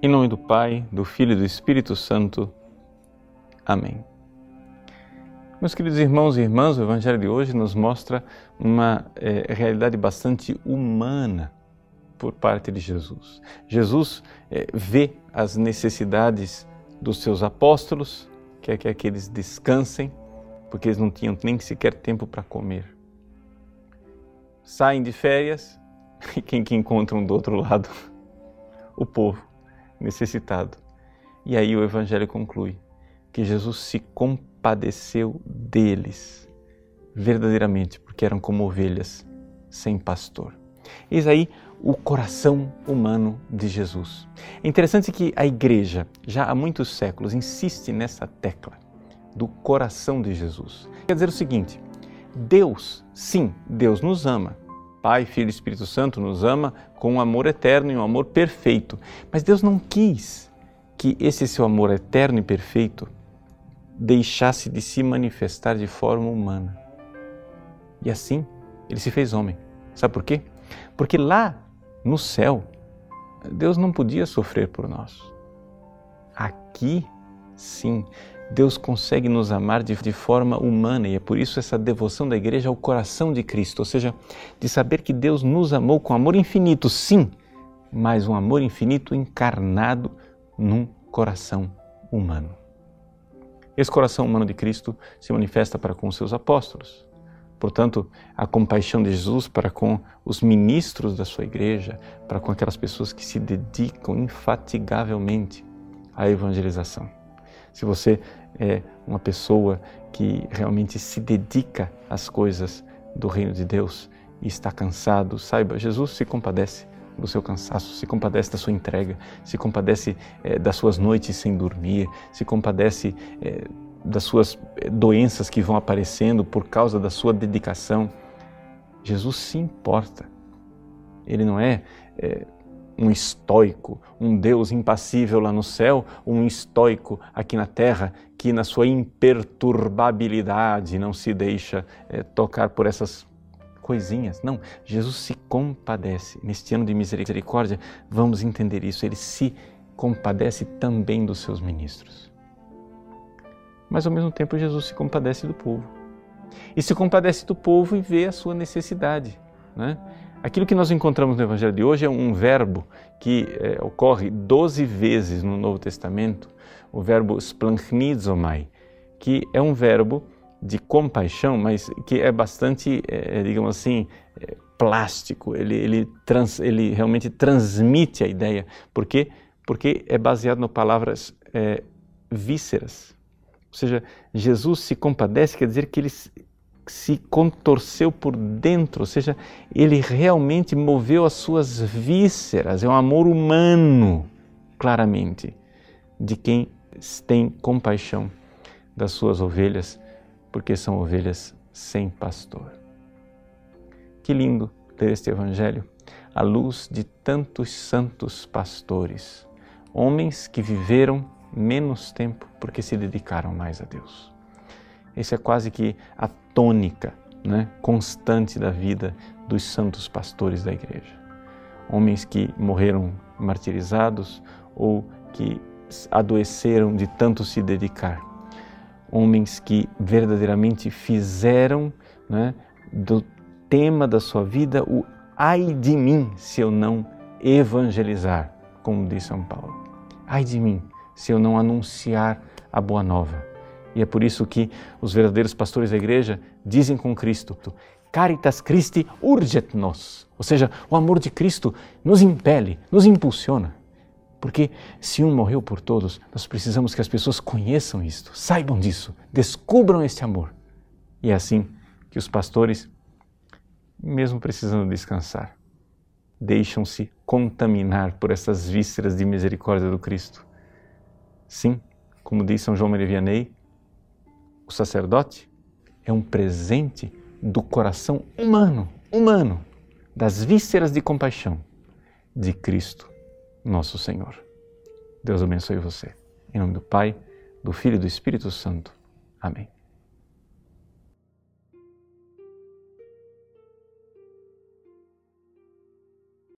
Em nome do Pai, do Filho e do Espírito Santo. Amém. Meus queridos irmãos e irmãs, o Evangelho de hoje nos mostra uma é, realidade bastante humana por parte de Jesus. Jesus é, vê as necessidades dos seus apóstolos, quer que aqueles descansem, porque eles não tinham nem sequer tempo para comer. Saem de férias e quem que encontram do outro lado? O povo necessitado. E aí o Evangelho conclui que Jesus se compadeceu deles, verdadeiramente, porque eram como ovelhas sem pastor. Eis aí o coração humano de Jesus. É interessante que a igreja, já há muitos séculos, insiste nessa tecla do coração de Jesus. Quer dizer o seguinte: Deus, sim, Deus nos ama, Pai, Filho e Espírito Santo nos ama com um amor eterno e um amor perfeito. Mas Deus não quis que esse seu amor eterno e perfeito deixasse de se manifestar de forma humana. E assim, ele se fez homem. Sabe por quê? Porque lá no céu, Deus não podia sofrer por nós. Aqui, sim, Deus consegue nos amar de, de, forma humana e é por isso essa devoção da igreja ao coração de Cristo, ou seja, de saber que Deus nos amou com amor infinito, sim, mas um amor infinito encarnado num coração humano. Esse coração humano de Cristo se manifesta para com os seus apóstolos. Portanto, a compaixão de Jesus para com os ministros da sua igreja, para com aquelas pessoas que se dedicam infatigavelmente à evangelização. Se você é uma pessoa que realmente se dedica às coisas do reino de Deus e está cansado, saiba, Jesus se compadece do seu cansaço, se compadece da sua entrega, se compadece é, das suas noites sem dormir, se compadece é, das suas é, doenças que vão aparecendo por causa da sua dedicação. Jesus se importa. Ele não é, é um estoico, um Deus impassível lá no céu, um estoico aqui na terra que, na sua imperturbabilidade, não se deixa é, tocar por essas coisinhas. Não, Jesus se compadece. Neste ano de misericórdia, vamos entender isso. Ele se compadece também dos seus ministros. Mas ao mesmo tempo, Jesus se compadece do povo. E se compadece do povo e vê a sua necessidade. Né? Aquilo que nós encontramos no Evangelho de hoje é um verbo que é, ocorre 12 vezes no Novo Testamento, o verbo splanchnidzomai, que é um verbo de compaixão, mas que é bastante, é, digamos assim, é, plástico. Ele, ele, trans, ele realmente transmite a ideia. Por quê? Porque é baseado nas palavras vísceras. Ou seja, Jesus se compadece, quer dizer que ele se contorceu por dentro, ou seja, ele realmente moveu as suas vísceras, é um amor humano, claramente, de quem tem compaixão das suas ovelhas, porque são ovelhas sem pastor. Que lindo ler este Evangelho à luz de tantos santos pastores, homens que viveram menos tempo porque se dedicaram mais a Deus. Esse é quase que a tônica né, constante da vida dos santos pastores da igreja. Homens que morreram martirizados ou que adoeceram de tanto se dedicar. Homens que verdadeiramente fizeram né, do tema da sua vida o ai de mim se eu não evangelizar, como diz São Paulo. Ai de mim se eu não anunciar a boa nova. E é por isso que os verdadeiros pastores da igreja dizem com Cristo: Caritas Christi urget nos. Ou seja, o amor de Cristo nos impele, nos impulsiona. Porque se um morreu por todos, nós precisamos que as pessoas conheçam isto, saibam disso, descubram este amor. E é assim que os pastores, mesmo precisando descansar, deixam-se contaminar por essas vísceras de misericórdia do Cristo. Sim, como diz São João Maria Vianney, o sacerdote é um presente do coração humano, humano, das vísceras de compaixão de Cristo, nosso Senhor. Deus abençoe você. Em nome do Pai, do Filho e do Espírito Santo. Amém.